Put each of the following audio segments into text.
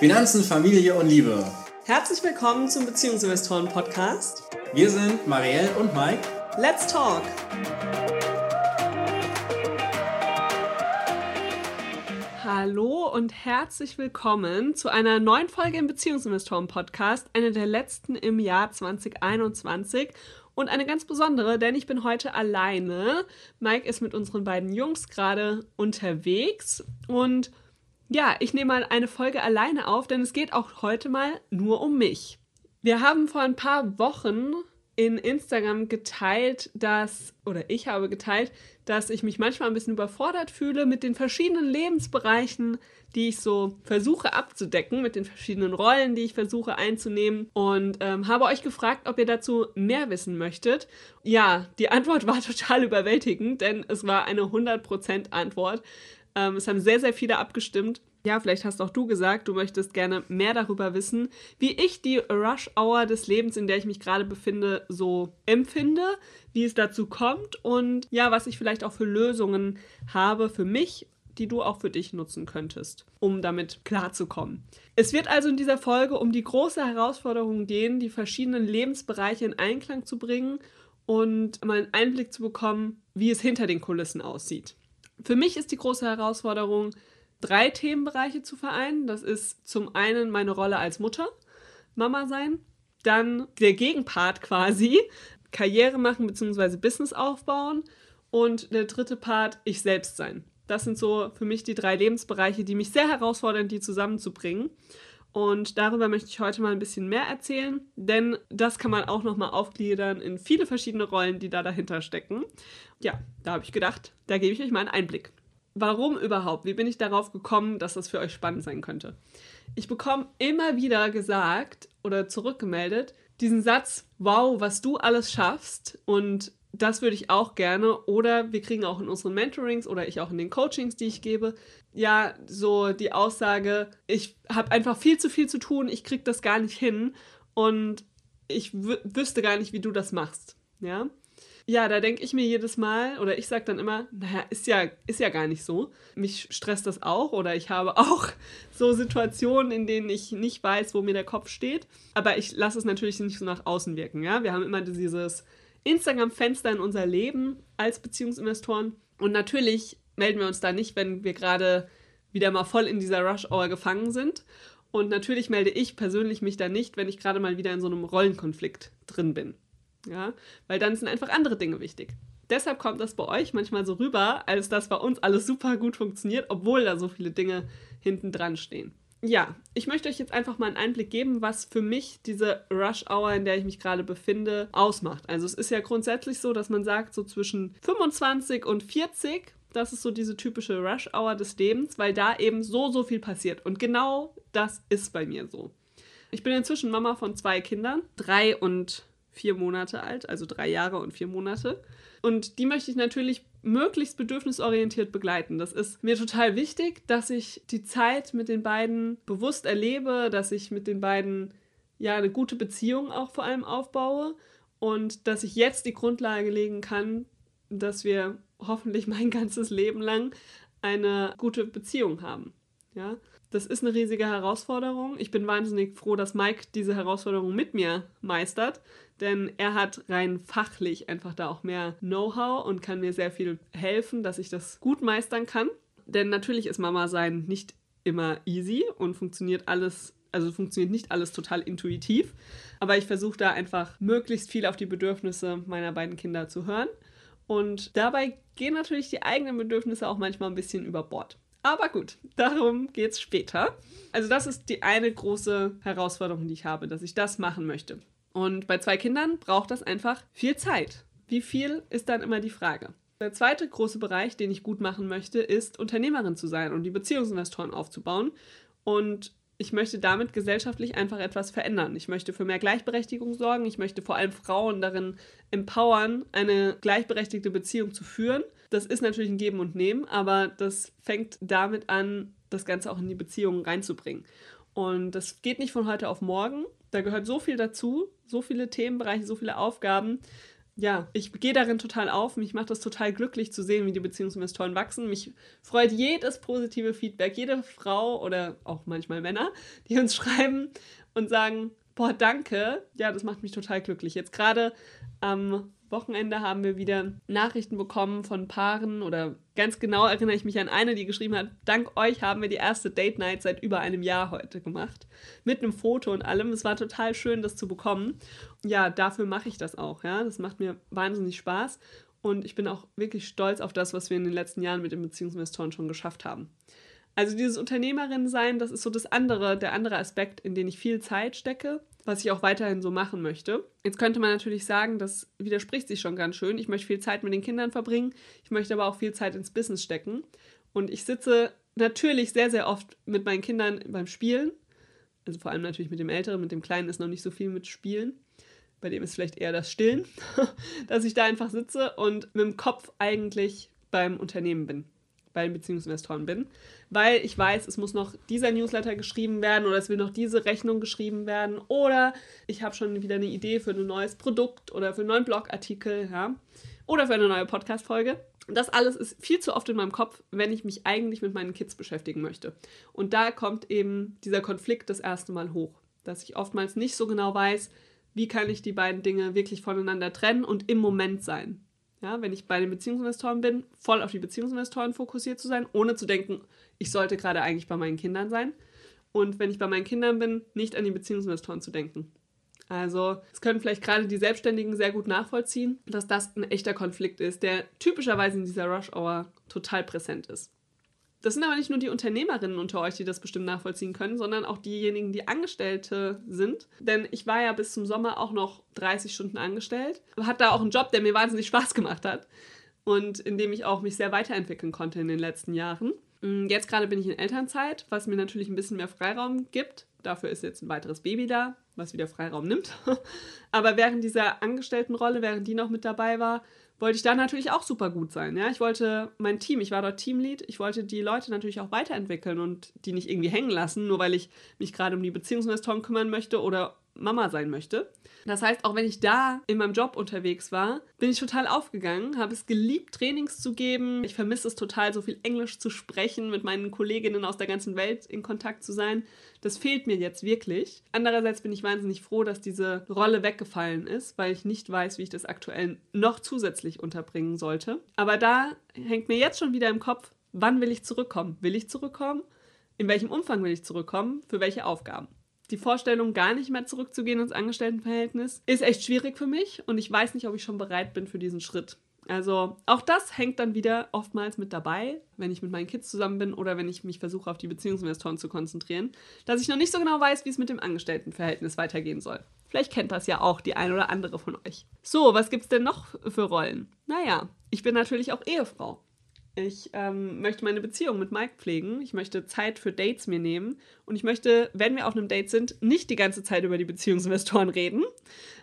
Finanzen, Familie und Liebe. Herzlich willkommen zum Beziehungsinvestoren Podcast. Wir sind Marielle und Mike. Let's talk! Hallo und herzlich willkommen zu einer neuen Folge im Beziehungsinvestoren Podcast, eine der letzten im Jahr 2021 und eine ganz besondere, denn ich bin heute alleine. Mike ist mit unseren beiden Jungs gerade unterwegs und ja, ich nehme mal eine Folge alleine auf, denn es geht auch heute mal nur um mich. Wir haben vor ein paar Wochen in Instagram geteilt, dass, oder ich habe geteilt, dass ich mich manchmal ein bisschen überfordert fühle mit den verschiedenen Lebensbereichen, die ich so versuche abzudecken, mit den verschiedenen Rollen, die ich versuche einzunehmen. Und ähm, habe euch gefragt, ob ihr dazu mehr wissen möchtet. Ja, die Antwort war total überwältigend, denn es war eine 100% Antwort. Ähm, es haben sehr, sehr viele abgestimmt. Ja, vielleicht hast auch du gesagt, du möchtest gerne mehr darüber wissen, wie ich die Rush-Hour des Lebens, in der ich mich gerade befinde, so empfinde, wie es dazu kommt und ja, was ich vielleicht auch für Lösungen habe für mich, die du auch für dich nutzen könntest, um damit klarzukommen. Es wird also in dieser Folge um die große Herausforderung gehen, die verschiedenen Lebensbereiche in Einklang zu bringen und mal einen Einblick zu bekommen, wie es hinter den Kulissen aussieht. Für mich ist die große Herausforderung, drei Themenbereiche zu vereinen. Das ist zum einen meine Rolle als Mutter, Mama sein, dann der Gegenpart quasi, Karriere machen bzw. Business aufbauen und der dritte Part, ich selbst sein. Das sind so für mich die drei Lebensbereiche, die mich sehr herausfordern, die zusammenzubringen. Und darüber möchte ich heute mal ein bisschen mehr erzählen, denn das kann man auch nochmal aufgliedern in viele verschiedene Rollen, die da dahinter stecken. Ja, da habe ich gedacht, da gebe ich euch mal einen Einblick. Warum überhaupt? Wie bin ich darauf gekommen, dass das für euch spannend sein könnte? Ich bekomme immer wieder gesagt oder zurückgemeldet, diesen Satz, wow, was du alles schaffst und das würde ich auch gerne. Oder wir kriegen auch in unseren Mentorings oder ich auch in den Coachings, die ich gebe, ja, so die Aussage, ich habe einfach viel zu viel zu tun, ich kriege das gar nicht hin und ich wüsste gar nicht, wie du das machst. Ja. Ja, da denke ich mir jedes Mal, oder ich sage dann immer, naja, ist ja, ist ja gar nicht so. Mich stresst das auch, oder ich habe auch so Situationen, in denen ich nicht weiß, wo mir der Kopf steht. Aber ich lasse es natürlich nicht so nach außen wirken. Ja? Wir haben immer dieses Instagram-Fenster in unser Leben als Beziehungsinvestoren. Und natürlich melden wir uns da nicht, wenn wir gerade wieder mal voll in dieser Rush-Hour gefangen sind. Und natürlich melde ich persönlich mich da nicht, wenn ich gerade mal wieder in so einem Rollenkonflikt drin bin. Ja, weil dann sind einfach andere Dinge wichtig. Deshalb kommt das bei euch manchmal so rüber, als dass bei uns alles super gut funktioniert, obwohl da so viele Dinge hinten dran stehen. Ja, ich möchte euch jetzt einfach mal einen Einblick geben, was für mich diese Rush Hour, in der ich mich gerade befinde, ausmacht. Also es ist ja grundsätzlich so, dass man sagt, so zwischen 25 und 40, das ist so diese typische Rush Hour des Lebens, weil da eben so, so viel passiert. Und genau das ist bei mir so. Ich bin inzwischen Mama von zwei Kindern, drei und vier Monate alt, also drei Jahre und vier Monate. Und die möchte ich natürlich möglichst bedürfnisorientiert begleiten. Das ist mir total wichtig, dass ich die Zeit mit den beiden bewusst erlebe, dass ich mit den beiden ja eine gute Beziehung auch vor allem aufbaue und dass ich jetzt die Grundlage legen kann, dass wir hoffentlich mein ganzes Leben lang eine gute Beziehung haben. Ja, das ist eine riesige Herausforderung. Ich bin wahnsinnig froh, dass Mike diese Herausforderung mit mir meistert, denn er hat rein fachlich einfach da auch mehr Know-how und kann mir sehr viel helfen, dass ich das gut meistern kann. Denn natürlich ist Mama sein nicht immer easy und funktioniert alles, also funktioniert nicht alles total intuitiv. Aber ich versuche da einfach möglichst viel auf die Bedürfnisse meiner beiden Kinder zu hören. Und dabei gehen natürlich die eigenen Bedürfnisse auch manchmal ein bisschen über Bord. Aber gut, darum geht es später. Also das ist die eine große Herausforderung, die ich habe, dass ich das machen möchte. Und bei zwei Kindern braucht das einfach viel Zeit. Wie viel ist dann immer die Frage. Der zweite große Bereich, den ich gut machen möchte, ist Unternehmerin zu sein und die Beziehungsinvestoren aufzubauen. Und ich möchte damit gesellschaftlich einfach etwas verändern. Ich möchte für mehr Gleichberechtigung sorgen. Ich möchte vor allem Frauen darin empowern, eine gleichberechtigte Beziehung zu führen. Das ist natürlich ein Geben und Nehmen, aber das fängt damit an, das Ganze auch in die Beziehung reinzubringen. Und das geht nicht von heute auf morgen. Da gehört so viel dazu, so viele Themenbereiche, so viele Aufgaben, ja, ich gehe darin total auf. Mich macht das total glücklich zu sehen, wie die Beziehungsinvestoren wachsen. Mich freut jedes positive Feedback, jede Frau oder auch manchmal Männer, die uns schreiben und sagen, boah, danke. Ja, das macht mich total glücklich. Jetzt gerade am Wochenende haben wir wieder Nachrichten bekommen von Paaren oder ganz genau erinnere ich mich an eine, die geschrieben hat, dank euch haben wir die erste Date Night seit über einem Jahr heute gemacht. Mit einem Foto und allem. Es war total schön, das zu bekommen. Ja, dafür mache ich das auch. Ja, das macht mir wahnsinnig Spaß. Und ich bin auch wirklich stolz auf das, was wir in den letzten Jahren mit den Beziehungsinvestoren schon geschafft haben. Also dieses Unternehmerin sein, das ist so das andere, der andere Aspekt, in den ich viel Zeit stecke was ich auch weiterhin so machen möchte. Jetzt könnte man natürlich sagen, das widerspricht sich schon ganz schön. Ich möchte viel Zeit mit den Kindern verbringen, ich möchte aber auch viel Zeit ins Business stecken. Und ich sitze natürlich sehr, sehr oft mit meinen Kindern beim Spielen. Also vor allem natürlich mit dem Älteren, mit dem Kleinen ist noch nicht so viel mit Spielen. Bei dem ist vielleicht eher das Stillen, dass ich da einfach sitze und mit dem Kopf eigentlich beim Unternehmen bin bei den Beziehungsinvestoren bin, weil ich weiß, es muss noch dieser Newsletter geschrieben werden oder es will noch diese Rechnung geschrieben werden oder ich habe schon wieder eine Idee für ein neues Produkt oder für einen neuen Blogartikel, ja, oder für eine neue Podcast-Folge. Das alles ist viel zu oft in meinem Kopf, wenn ich mich eigentlich mit meinen Kids beschäftigen möchte. Und da kommt eben dieser Konflikt das erste Mal hoch, dass ich oftmals nicht so genau weiß, wie kann ich die beiden Dinge wirklich voneinander trennen und im Moment sein. Ja, wenn ich bei den Beziehungsinvestoren bin, voll auf die Beziehungsinvestoren fokussiert zu sein, ohne zu denken, ich sollte gerade eigentlich bei meinen Kindern sein. Und wenn ich bei meinen Kindern bin, nicht an die Beziehungsinvestoren zu denken. Also, es können vielleicht gerade die Selbstständigen sehr gut nachvollziehen, dass das ein echter Konflikt ist, der typischerweise in dieser Rush-Hour total präsent ist. Das sind aber nicht nur die Unternehmerinnen unter euch, die das bestimmt nachvollziehen können, sondern auch diejenigen, die Angestellte sind. Denn ich war ja bis zum Sommer auch noch 30 Stunden angestellt, hatte da auch einen Job, der mir wahnsinnig Spaß gemacht hat und in dem ich auch mich sehr weiterentwickeln konnte in den letzten Jahren. Mm, jetzt gerade bin ich in Elternzeit, was mir natürlich ein bisschen mehr Freiraum gibt. Dafür ist jetzt ein weiteres Baby da, was wieder Freiraum nimmt. Aber während dieser Angestelltenrolle, während die noch mit dabei war, wollte ich da natürlich auch super gut sein. Ja? Ich wollte mein Team, ich war dort Teamlead, ich wollte die Leute natürlich auch weiterentwickeln und die nicht irgendwie hängen lassen, nur weil ich mich gerade um die Beziehungsinvestoren kümmern möchte oder Mama sein möchte. Das heißt, auch wenn ich da in meinem Job unterwegs war, bin ich total aufgegangen, habe es geliebt, Trainings zu geben. Ich vermisse es total, so viel Englisch zu sprechen, mit meinen Kolleginnen aus der ganzen Welt in Kontakt zu sein. Das fehlt mir jetzt wirklich. Andererseits bin ich wahnsinnig froh, dass diese Rolle weggefallen ist, weil ich nicht weiß, wie ich das aktuell noch zusätzlich unterbringen sollte. Aber da hängt mir jetzt schon wieder im Kopf, wann will ich zurückkommen? Will ich zurückkommen? In welchem Umfang will ich zurückkommen? Für welche Aufgaben? Die Vorstellung, gar nicht mehr zurückzugehen ins Angestelltenverhältnis, ist echt schwierig für mich und ich weiß nicht, ob ich schon bereit bin für diesen Schritt. Also auch das hängt dann wieder oftmals mit dabei, wenn ich mit meinen Kids zusammen bin oder wenn ich mich versuche, auf die Beziehungsinvestoren zu konzentrieren, dass ich noch nicht so genau weiß, wie es mit dem Angestelltenverhältnis weitergehen soll. Vielleicht kennt das ja auch die ein oder andere von euch. So, was gibt's denn noch für Rollen? Naja, ich bin natürlich auch Ehefrau. Ich ähm, möchte meine Beziehung mit Mike pflegen. Ich möchte Zeit für Dates mir nehmen. Und ich möchte, wenn wir auf einem Date sind, nicht die ganze Zeit über die Beziehungsinvestoren reden,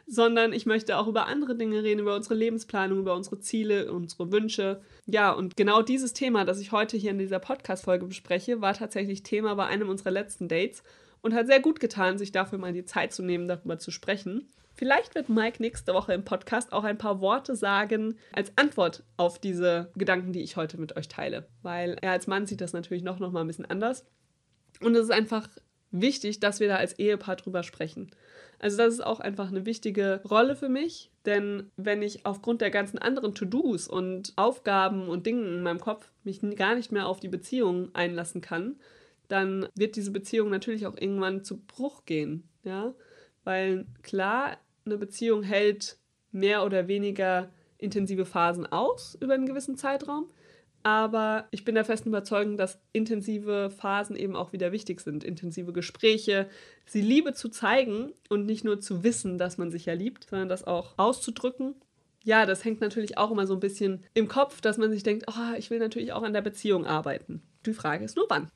sondern ich möchte auch über andere Dinge reden, über unsere Lebensplanung, über unsere Ziele, unsere Wünsche. Ja, und genau dieses Thema, das ich heute hier in dieser Podcast-Folge bespreche, war tatsächlich Thema bei einem unserer letzten Dates und hat sehr gut getan, sich dafür mal die Zeit zu nehmen, darüber zu sprechen. Vielleicht wird Mike nächste Woche im Podcast auch ein paar Worte sagen als Antwort auf diese Gedanken, die ich heute mit euch teile. Weil er als Mann sieht das natürlich noch, noch mal ein bisschen anders. Und es ist einfach wichtig, dass wir da als Ehepaar drüber sprechen. Also das ist auch einfach eine wichtige Rolle für mich, denn wenn ich aufgrund der ganzen anderen To-Dos und Aufgaben und Dingen in meinem Kopf mich gar nicht mehr auf die Beziehung einlassen kann, dann wird diese Beziehung natürlich auch irgendwann zu Bruch gehen, ja? Weil klar, eine Beziehung hält mehr oder weniger intensive Phasen aus über einen gewissen Zeitraum. Aber ich bin der festen Überzeugung, dass intensive Phasen eben auch wieder wichtig sind. Intensive Gespräche, sie Liebe zu zeigen und nicht nur zu wissen, dass man sich ja liebt, sondern das auch auszudrücken. Ja, das hängt natürlich auch immer so ein bisschen im Kopf, dass man sich denkt, oh, ich will natürlich auch an der Beziehung arbeiten. Die Frage ist nur wann.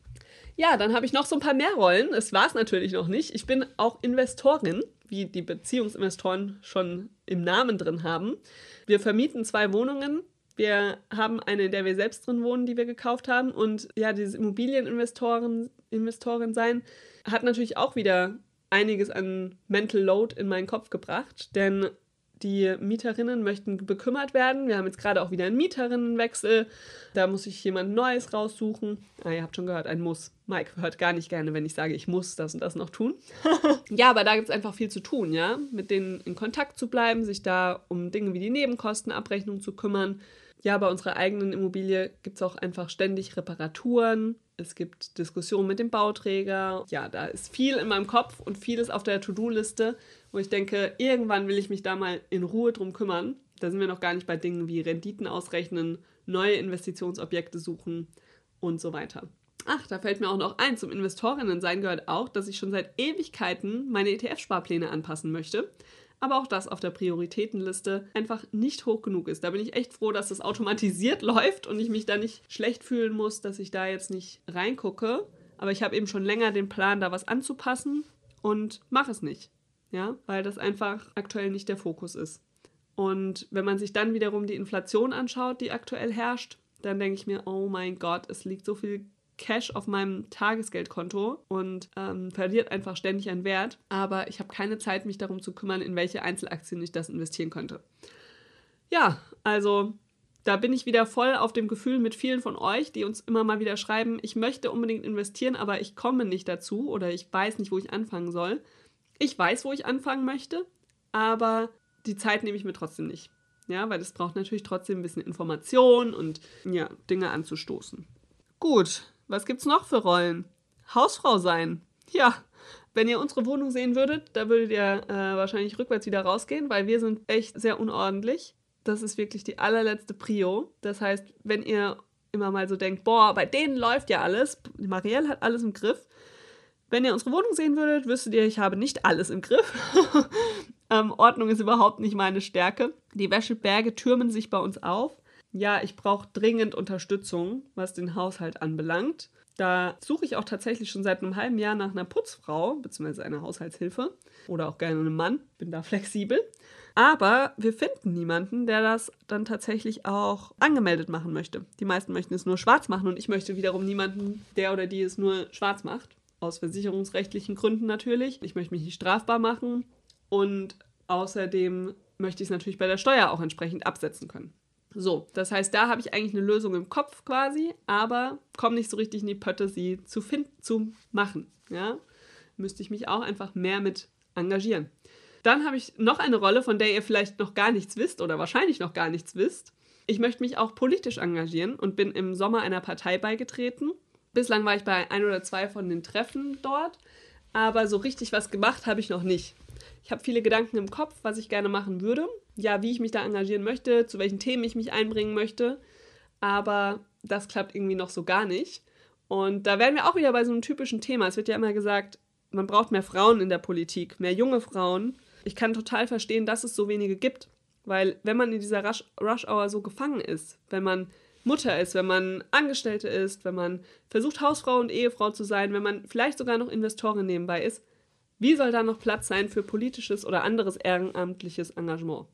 Ja, dann habe ich noch so ein paar mehr Rollen. Es war es natürlich noch nicht. Ich bin auch Investorin wie die Beziehungsinvestoren schon im Namen drin haben. Wir vermieten zwei Wohnungen. Wir haben eine, in der wir selbst drin wohnen, die wir gekauft haben. Und ja, dieses Immobilieninvestoren Investorin sein hat natürlich auch wieder einiges an Mental Load in meinen Kopf gebracht. Denn Die Mieterinnen möchten bekümmert werden. Wir haben jetzt gerade auch wieder einen Mieterinnenwechsel. Da muss ich jemand Neues raussuchen. Ah, ihr habt schon gehört, ein Muss. Mike hört gar nicht gerne, wenn ich sage, ich muss das und das noch tun. ja, aber da gibt es einfach viel zu tun, ja. Mit denen in Kontakt zu bleiben, sich da um Dinge wie die Nebenkostenabrechnung zu kümmern. Ja, bei unserer eigenen Immobilie gibt es auch einfach ständig Reparaturen. Es gibt Diskussionen mit dem Bauträger. Ja, da ist viel in meinem Kopf und vieles auf der To-Do-Liste, wo ich denke, irgendwann will ich mich da mal in Ruhe drum kümmern. Da sind wir noch gar nicht bei Dingen wie Renditen ausrechnen, neue Investitionsobjekte suchen und so weiter. Ach, da fällt mir auch noch ein, zum Investorinnen-Sein gehört auch, dass ich schon seit Ewigkeiten meine ETF-Sparpläne anpassen möchte aber auch das auf der Prioritätenliste einfach nicht hoch genug ist. Da bin ich echt froh, dass das automatisiert läuft und ich mich da nicht schlecht fühlen muss, dass ich da jetzt nicht reingucke. Aber ich habe eben schon länger den Plan, da was anzupassen und mache es nicht. Ja, weil das einfach aktuell nicht der Fokus ist. Und wenn man sich dann wiederum die Inflation anschaut, die aktuell herrscht, dann denke ich mir, oh mein Gott, es liegt so viel Cash auf meinem Tagesgeldkonto und ähm, verliert einfach ständig an Wert. Aber ich habe keine Zeit, mich darum zu kümmern, in welche Einzelaktien ich das investieren könnte. Ja, also da bin ich wieder voll auf dem Gefühl mit vielen von euch, die uns immer mal wieder schreiben, ich möchte unbedingt investieren, aber ich komme nicht dazu oder ich weiß nicht, wo ich anfangen soll. Ich weiß, wo ich anfangen möchte, aber die Zeit nehme ich mir trotzdem nicht. Ja, weil es braucht natürlich trotzdem ein bisschen Information und ja, Dinge anzustoßen. Gut, was gibt's noch für Rollen? Hausfrau sein. Ja, wenn ihr unsere Wohnung sehen würdet, da würdet ihr äh, wahrscheinlich rückwärts wieder rausgehen, weil wir sind echt sehr unordentlich. Das ist wirklich die allerletzte Prio. Das heißt, wenn ihr immer mal so denkt, boah, bei denen läuft ja alles, Marielle hat alles im Griff. Wenn ihr unsere Wohnung sehen würdet, wüsstet ihr, ich habe nicht alles im Griff. ähm, Ordnung ist überhaupt nicht meine Stärke. Die Wäscheberge türmen sich bei uns auf ja, ich brauche dringend Unterstützung, was den Haushalt anbelangt. Da suche ich auch tatsächlich schon seit einem halben Jahr nach einer Putzfrau bzw. einer Haushaltshilfe oder auch gerne einem Mann. Bin da flexibel. Aber wir finden niemanden, der das dann tatsächlich auch angemeldet machen möchte. Die meisten möchten es nur schwarz machen und ich möchte wiederum niemanden, der oder die es nur schwarz macht. Aus versicherungsrechtlichen Gründen natürlich. Ich möchte mich nicht strafbar machen und außerdem möchte ich es natürlich bei der Steuer auch entsprechend absetzen können. So, das heißt, da habe ich eigentlich eine Lösung im Kopf quasi, aber komme nicht so richtig in die Pötte, sie zu finden, zu machen. Ja, müsste ich mich auch einfach mehr mit engagieren. Dann habe ich noch eine Rolle, von der ihr vielleicht noch gar nichts wisst oder wahrscheinlich noch gar nichts wisst. Ich möchte mich auch politisch engagieren und bin im Sommer einer Partei beigetreten. Bislang war ich bei ein oder zwei von den Treffen dort, aber so richtig was gemacht habe ich noch nicht. Ich habe viele Gedanken im Kopf, was ich gerne machen würde. Ja, wie ich mich da engagieren möchte, zu welchen Themen ich mich einbringen möchte. Aber das klappt irgendwie noch so gar nicht. Und da werden wir auch wieder bei so einem typischen Thema. Es wird ja immer gesagt, man braucht mehr Frauen in der Politik, mehr junge Frauen. Ich kann total verstehen, dass es so wenige gibt. Weil wenn man in dieser Rush, Rush Hour so gefangen ist, wenn man Mutter ist, wenn man Angestellte ist, wenn man versucht, Hausfrau und Ehefrau zu sein, wenn man vielleicht sogar noch Investorin nebenbei ist, wie soll da noch Platz sein für politisches oder anderes ehrenamtliches Engagement?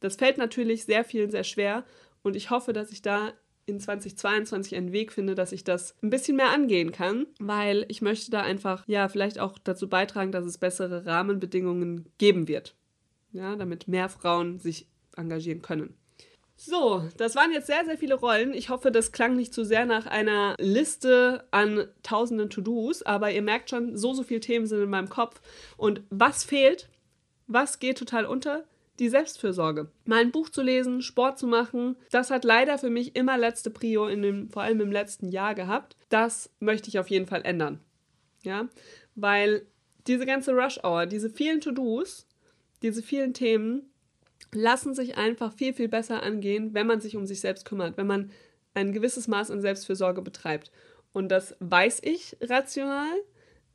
Das fällt natürlich sehr vielen sehr schwer und ich hoffe, dass ich da in 2022 einen Weg finde, dass ich das ein bisschen mehr angehen kann, weil ich möchte da einfach ja vielleicht auch dazu beitragen, dass es bessere Rahmenbedingungen geben wird. Ja, damit mehr Frauen sich engagieren können. So, das waren jetzt sehr, sehr viele Rollen. Ich hoffe, das klang nicht zu sehr nach einer Liste an tausenden To-Dos, aber ihr merkt schon, so, so viele Themen sind in meinem Kopf. Und was fehlt? Was geht total unter? Die Selbstfürsorge. Mal ein Buch zu lesen, Sport zu machen, das hat leider für mich immer letzte Prio, in dem, vor allem im letzten Jahr gehabt. Das möchte ich auf jeden Fall ändern. Ja, weil diese ganze Rush-Hour, diese vielen To-Dos, diese vielen Themen, lassen sich einfach viel, viel besser angehen, wenn man sich um sich selbst kümmert, wenn man ein gewisses Maß an Selbstfürsorge betreibt. Und das weiß ich rational.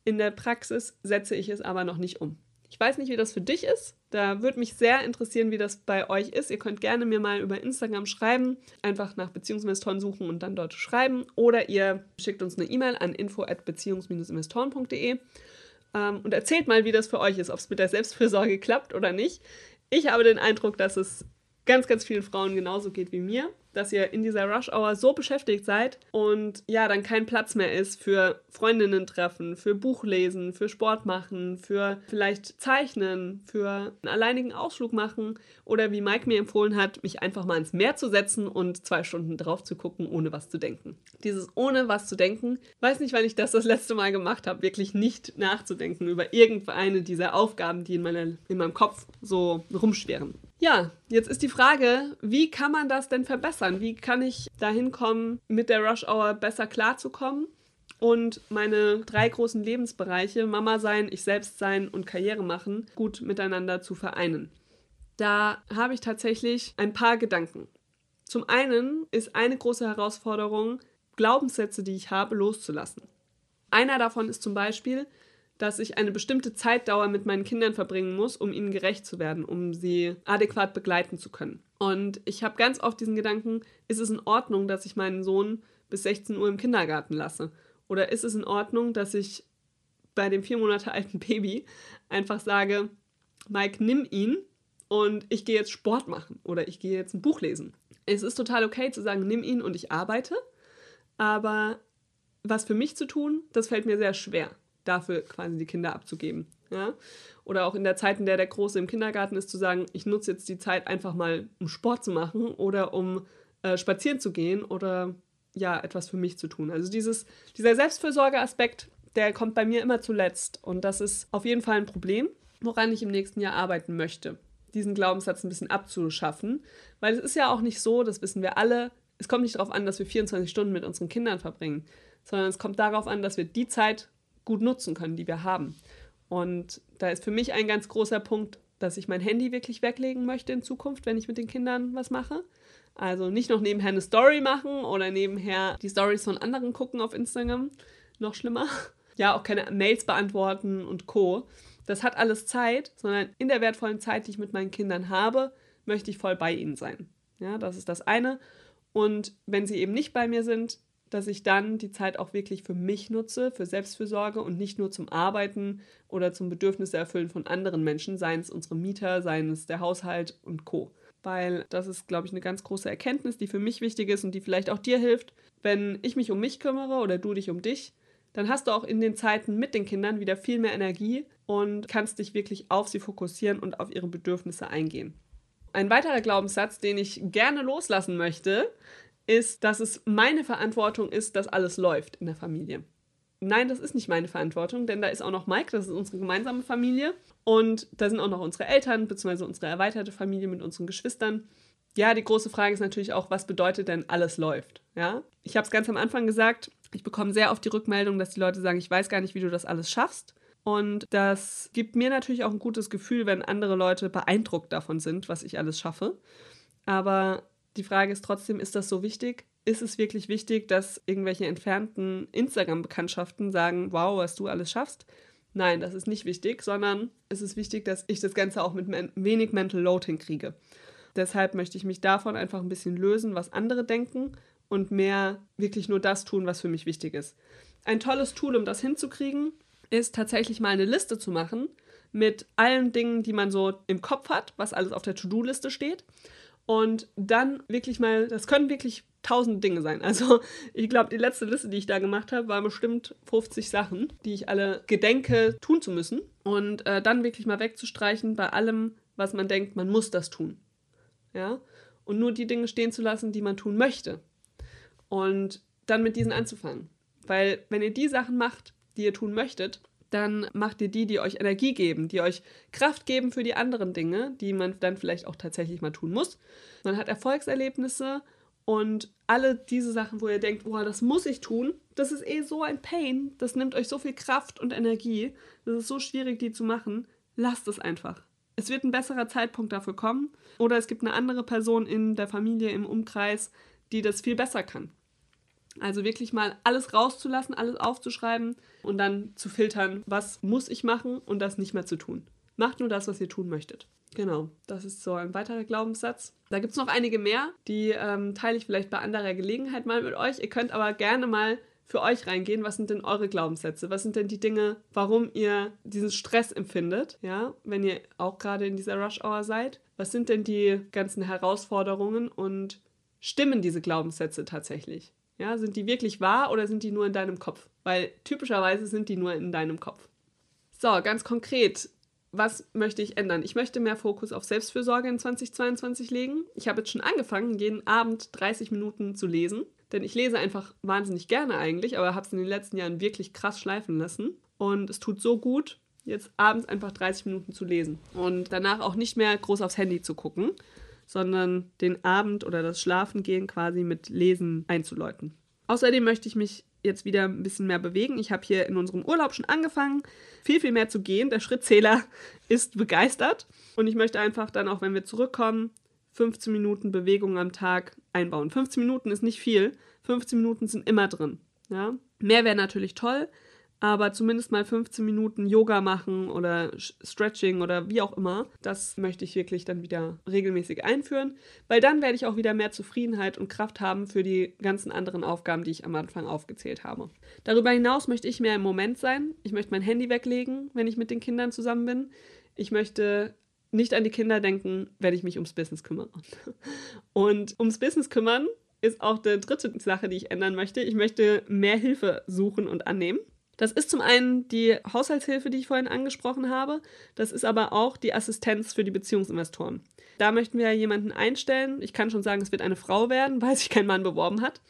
In der Praxis setze ich es aber noch nicht um. Ich weiß nicht, wie das für dich ist. Da würde mich sehr interessieren, wie das bei euch ist. Ihr könnt gerne mir mal über Instagram schreiben, einfach nach Beziehungsinvestoren suchen und dann dort schreiben. Oder ihr schickt uns eine E-Mail an info@beziehungs-investoren.de ähm, und erzählt mal, wie das für euch ist, ob es mit der Selbstfürsorge klappt oder nicht. Ich habe den Eindruck, dass es ganz, ganz vielen Frauen genauso geht wie mir. Dass ihr in dieser Rush-Hour so beschäftigt seid und ja, dann kein Platz mehr ist für Freundinnen treffen, für Buchlesen, für Sport machen, für vielleicht zeichnen, für einen alleinigen Ausflug machen oder wie Mike mir empfohlen hat, mich einfach mal ins Meer zu setzen und zwei Stunden drauf zu gucken, ohne was zu denken. Dieses ohne was zu denken, weiß nicht, wann ich das das letzte Mal gemacht habe, wirklich nicht nachzudenken über irgendeine dieser Aufgaben, die in, meiner, in meinem Kopf so rumschweren. Ja, jetzt ist die Frage, wie kann man das denn verbessern? Wie kann ich dahin kommen, mit der Rush Hour besser klarzukommen? und meine drei großen Lebensbereiche, Mama sein, ich selbst sein und Karriere machen, gut miteinander zu vereinen. Da habe ich tatsächlich ein paar Gedanken. Zum einen ist eine große Herausforderung, Glaubenssätze, die ich habe, loszulassen. Einer davon ist zum Beispiel, dass ich eine bestimmte Zeitdauer mit meinen Kindern verbringen muss, um ihnen gerecht zu werden, um sie adäquat begleiten zu können. Und ich habe ganz oft diesen Gedanken, ist es in Ordnung, dass ich meinen Sohn bis 16 Uhr im Kindergarten lasse? Oder ist es in Ordnung, dass ich bei dem vier Monate alten Baby einfach sage, Mike, nimm ihn und ich gehe jetzt Sport machen oder ich gehe jetzt ein Buch lesen. Es ist total okay zu sagen, nimm ihn und ich arbeite, aber was für mich zu tun, das fällt mir sehr schwer dafür quasi die Kinder abzugeben. Ja? Oder auch in der Zeit, in der der Große im Kindergarten ist, zu sagen, ich nutze jetzt die Zeit einfach mal, um Sport zu machen oder um äh, spazieren zu gehen oder ja, etwas für mich zu tun. Also dieses, dieser Selbstfürsorgeaspekt, der kommt bei mir immer zuletzt. Und das ist auf jeden Fall ein Problem, woran ich im nächsten Jahr arbeiten möchte. Diesen Glaubenssatz ein bisschen abzuschaffen. Weil es ist ja auch nicht so, das wissen wir alle, es kommt nicht darauf an, dass wir 24 Stunden mit unseren Kindern verbringen, sondern es kommt darauf an, dass wir die Zeit gut nutzen können, die wir haben. Und da ist für mich ein ganz großer Punkt, dass ich mein Handy wirklich weglegen möchte in Zukunft, wenn ich mit den Kindern was mache. Also nicht noch nebenher eine Story machen oder nebenher die Stories von anderen gucken auf Instagram. Noch schlimmer. Ja, auch keine Mails beantworten und Co. Das hat alles Zeit, sondern in der wertvollen Zeit, die ich mit meinen Kindern habe, möchte ich voll bei ihnen sein. Ja, das ist das eine. Und wenn sie eben nicht bei mir sind, dass ich dann die Zeit auch wirklich für mich nutze, für Selbstfürsorge und nicht nur zum Arbeiten oder zum Bedürfnisse erfüllen von anderen Menschen, seien es unsere Mieter, seien es der Haushalt und Co. Weil das ist, glaube ich, eine ganz große Erkenntnis, die für mich wichtig ist und die vielleicht auch dir hilft. Wenn ich mich um mich kümmere oder du dich um dich, dann hast du auch in den Zeiten mit den Kindern wieder viel mehr Energie und kannst dich wirklich auf sie fokussieren und auf ihre Bedürfnisse eingehen. Ein weiterer Glaubenssatz, den ich gerne loslassen möchte, ist, dass es meine Verantwortung ist, dass alles läuft in der Familie. Nein, das ist nicht meine Verantwortung, denn da ist auch noch Mike, das ist unsere gemeinsame Familie. Und da sind auch noch unsere Eltern, beziehungsweise unsere erweiterte Familie mit unseren Geschwistern. Ja, die große Frage ist natürlich auch, was bedeutet denn alles läuft? Ja, ich habe es ganz am Anfang gesagt, ich bekomme sehr oft die Rückmeldung, dass die Leute sagen, ich weiß gar nicht, wie du das alles schaffst. Und das gibt mir natürlich auch ein gutes Gefühl, wenn andere Leute beeindruckt davon sind, was ich alles schaffe. Aber die Frage ist trotzdem, ist das so wichtig? Ist es wirklich wichtig, dass irgendwelche entfernten Instagram-Bekanntschaften sagen, wow, was du alles schaffst? Nein, das ist nicht wichtig, sondern es ist wichtig, dass ich das Ganze auch mit wenig Mental Load hinkriege. Deshalb möchte ich mich davon einfach ein bisschen lösen, was andere denken und mehr wirklich nur das tun, was für mich wichtig ist. Ein tolles Tool, um das hinzukriegen, ist tatsächlich mal eine Liste zu machen mit allen Dingen, die man so im Kopf hat, was alles auf der To-Do-Liste steht und dann wirklich mal, das können wirklich tausend Dinge sein. Also ich glaube, die letzte Liste, die ich da gemacht habe, war bestimmt 50 Sachen, die ich alle gedenke tun zu müssen. Und äh, dann wirklich mal wegzustreichen bei allem, was man denkt, man muss das tun. Ja? Und nur die Dinge stehen zu lassen, die man tun möchte. Und dann mit diesen anzufangen. Weil wenn ihr die Sachen macht, die ihr tun möchtet, dann macht ihr die, die euch Energie geben, die euch Kraft geben für die anderen Dinge, die man dann vielleicht auch tatsächlich mal tun muss. Man hat Erfolgserlebnisse und alle diese Sachen, wo ihr denkt, boah, das muss ich tun, das ist eh so ein Pain, das nimmt euch so viel Kraft und Energie, das ist so schwierig, die zu machen, lasst es einfach. Es wird ein besserer Zeitpunkt dafür kommen oder es gibt eine andere Person in der Familie, im Umkreis, die das viel besser kann. Also wirklich mal alles rauszulassen, alles aufzuschreiben und dann zu filtern, was muss ich machen und das nicht mehr zu tun. Macht nur das, was ihr tun möchtet. Genau, das ist so ein weiterer Glaubenssatz. Da gibt es noch einige mehr, die ähm, teile ich vielleicht bei anderer Gelegenheit mal mit euch. Ihr könnt aber gerne mal für euch reingehen. Was sind denn eure Glaubenssätze? Was sind denn die Dinge, warum ihr diesen Stress empfindet, ja, wenn ihr auch gerade in dieser Rush Hour seid? Was sind denn die ganzen Herausforderungen und stimmen diese Glaubenssätze tatsächlich? Ja, sind die wirklich wahr oder sind die nur in deinem Kopf? Weil typischerweise sind die nur in deinem Kopf. So, ganz konkret, was möchte ich ändern? Ich möchte mehr Fokus auf Selbstfürsorge in 2022 legen. Ich habe jetzt schon angefangen, jeden Abend 30 Minuten zu lesen. Denn ich lese einfach wahnsinnig gerne eigentlich, aber habe es in den letzten Jahren wirklich krass schleifen lassen. Und es tut so gut, jetzt abends einfach 30 Minuten zu lesen. Und danach auch nicht mehr groß aufs Handy zu gucken, sondern den Abend oder das Schlafengehen quasi mit Lesen einzuläuten. Außerdem möchte ich mich jetzt wieder ein bisschen mehr bewegen. Ich habe hier in unserem Urlaub schon angefangen, viel, viel mehr zu gehen. Der Schrittzähler ist begeistert. Und ich möchte einfach dann, auch wenn wir zurückkommen, 15 Minuten Bewegung am Tag einbauen. 15 Minuten ist nicht viel. 15 Minuten sind immer drin. Ja? Mehr wäre natürlich toll, aber zumindest mal 15 Minuten Yoga machen oder Stretching oder wie auch immer, das möchte ich wirklich dann wieder regelmäßig einführen, weil dann werde ich auch wieder mehr Zufriedenheit und Kraft haben für die ganzen anderen Aufgaben, die ich am Anfang aufgezählt habe. Darüber hinaus möchte ich mehr im Moment sein. Ich möchte mein Handy weglegen, wenn ich mit den Kindern zusammen bin. Ich möchte nicht an die Kinder denken, werde ich mich ums Business kümmern. Und ums Business kümmern ist auch die dritte Sache, die ich ändern möchte. Ich möchte mehr Hilfe suchen und annehmen. Das ist zum einen die Haushaltshilfe, die ich vorhin angesprochen habe. Das ist aber auch die Assistenz für die Beziehungsinvestoren. Da möchten wir jemanden einstellen. Ich kann schon sagen, es wird eine Frau werden, weil sich kein Mann beworben hat.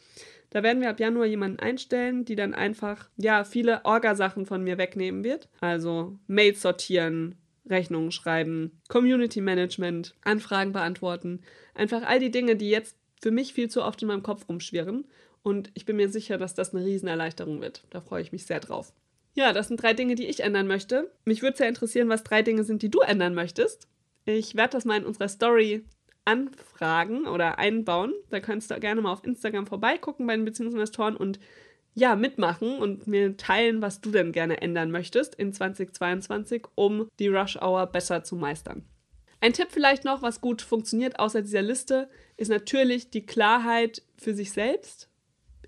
Da werden wir ab Januar jemanden einstellen, die dann einfach, ja, viele Orgasachen von mir wegnehmen wird. Also Mails sortieren, Rechnungen schreiben, Community Management, Anfragen beantworten. Einfach all die Dinge, die jetzt für mich viel zu oft in meinem Kopf rumschwirren und ich bin mir sicher, dass das eine Riesenerleichterung wird. Da freue ich mich sehr drauf. Ja, das sind drei Dinge, die ich ändern möchte. Mich würde sehr interessieren, was drei Dinge sind, die du ändern möchtest. Ich werde das mal in unserer Story anfragen oder einbauen. Da kannst du gerne mal auf Instagram vorbeigucken bei den Beziehungsinvestoren und ja, mitmachen und mir teilen, was du denn gerne ändern möchtest in 2022, um die Rush Hour besser zu meistern. Ein Tipp vielleicht noch, was gut funktioniert außer dieser Liste, ist natürlich die Klarheit für sich selbst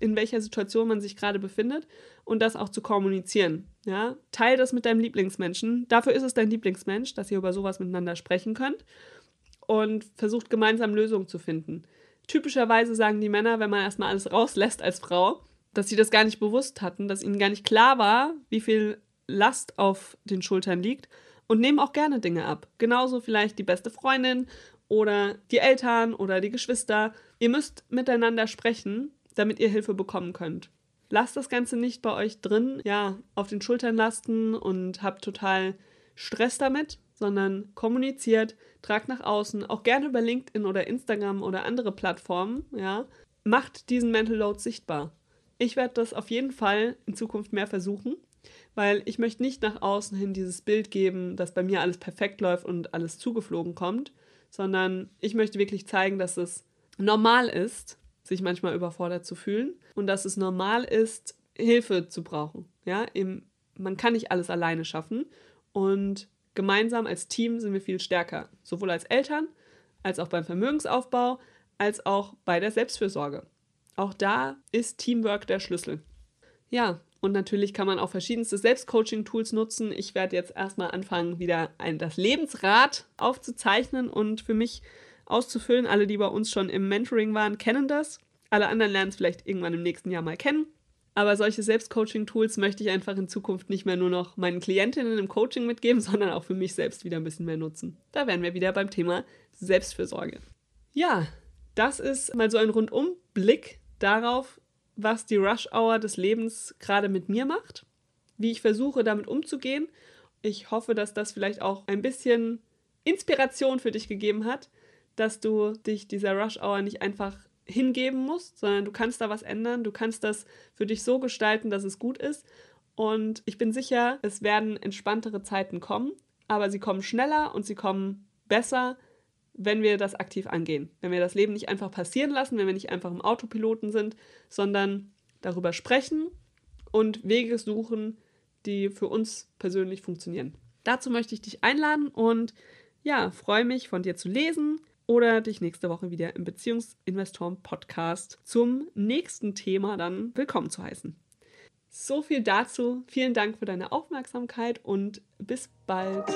in welcher Situation man sich gerade befindet und das auch zu kommunizieren. Ja? Teil das mit deinem Lieblingsmenschen. Dafür ist es dein Lieblingsmensch, dass ihr über sowas miteinander sprechen könnt und versucht gemeinsam Lösungen zu finden. Typischerweise sagen die Männer, wenn man erstmal alles rauslässt als Frau, dass sie das gar nicht bewusst hatten, dass ihnen gar nicht klar war, wie viel Last auf den Schultern liegt und nehmen auch gerne Dinge ab. Genauso vielleicht die beste Freundin oder die Eltern oder die Geschwister. Ihr müsst miteinander sprechen damit ihr Hilfe bekommen könnt. Lasst das Ganze nicht bei euch drin, ja, auf den Schultern lasten und habt total Stress damit, sondern kommuniziert, tragt nach außen, auch gerne über LinkedIn oder Instagram oder andere Plattformen, ja, macht diesen Mental Load sichtbar. Ich werde das auf jeden Fall in Zukunft mehr versuchen, weil ich möchte nicht nach außen hin dieses Bild geben, dass bei mir alles perfekt läuft und alles zugeflogen kommt, sondern ich möchte wirklich zeigen, dass es normal ist, sich manchmal überfordert zu fühlen und dass es normal ist, Hilfe zu brauchen. Ja, Im, man kann nicht alles alleine schaffen und gemeinsam als Team sind wir viel stärker, sowohl als Eltern, als auch beim Vermögensaufbau, als auch bei der Selbstfürsorge. Auch da ist Teamwork der Schlüssel. Ja, und natürlich kann man auch verschiedenste Selbstcoaching-Tools nutzen. Ich werde jetzt erstmal anfangen, wieder ein, das Lebensrad aufzuzeichnen und für mich auszufüllen. Alle, die bei uns schon im Mentoring waren, kennen das. Alle anderen lernen es vielleicht irgendwann im nächsten Jahr mal kennen. Aber solche Selbstcoaching-Tools möchte ich einfach in Zukunft nicht mehr nur noch meinen Klientinnen im Coaching mitgeben, sondern auch für mich selbst wieder ein bisschen mehr nutzen. Da wären wir wieder beim Thema Selbstfürsorge. Ja, das ist mal so ein Rundumblick darauf, was die Rush-Hour des Lebens gerade mit mir macht, wie ich versuche, damit umzugehen. Ich hoffe, dass das vielleicht auch ein bisschen Inspiration für dich gegeben hat, dass du dich dieser Rush Hour nicht einfach hingeben musst, sondern du kannst da was ändern, du kannst das für dich so gestalten, dass es gut ist. Und ich bin sicher, es werden entspanntere Zeiten kommen, aber sie kommen schneller und sie kommen besser, wenn wir das aktiv angehen. Wenn wir das Leben nicht einfach passieren lassen, wenn wir nicht einfach im Autopiloten sind, sondern darüber sprechen und Wege suchen, die für uns persönlich funktionieren. Dazu möchte ich dich einladen und ja, freue mich von dir zu lesen, oder dich nächste Woche wieder im Beziehungsinvestoren-Podcast zum nächsten Thema dann willkommen zu heißen. So viel dazu. Vielen Dank für deine Aufmerksamkeit und bis bald.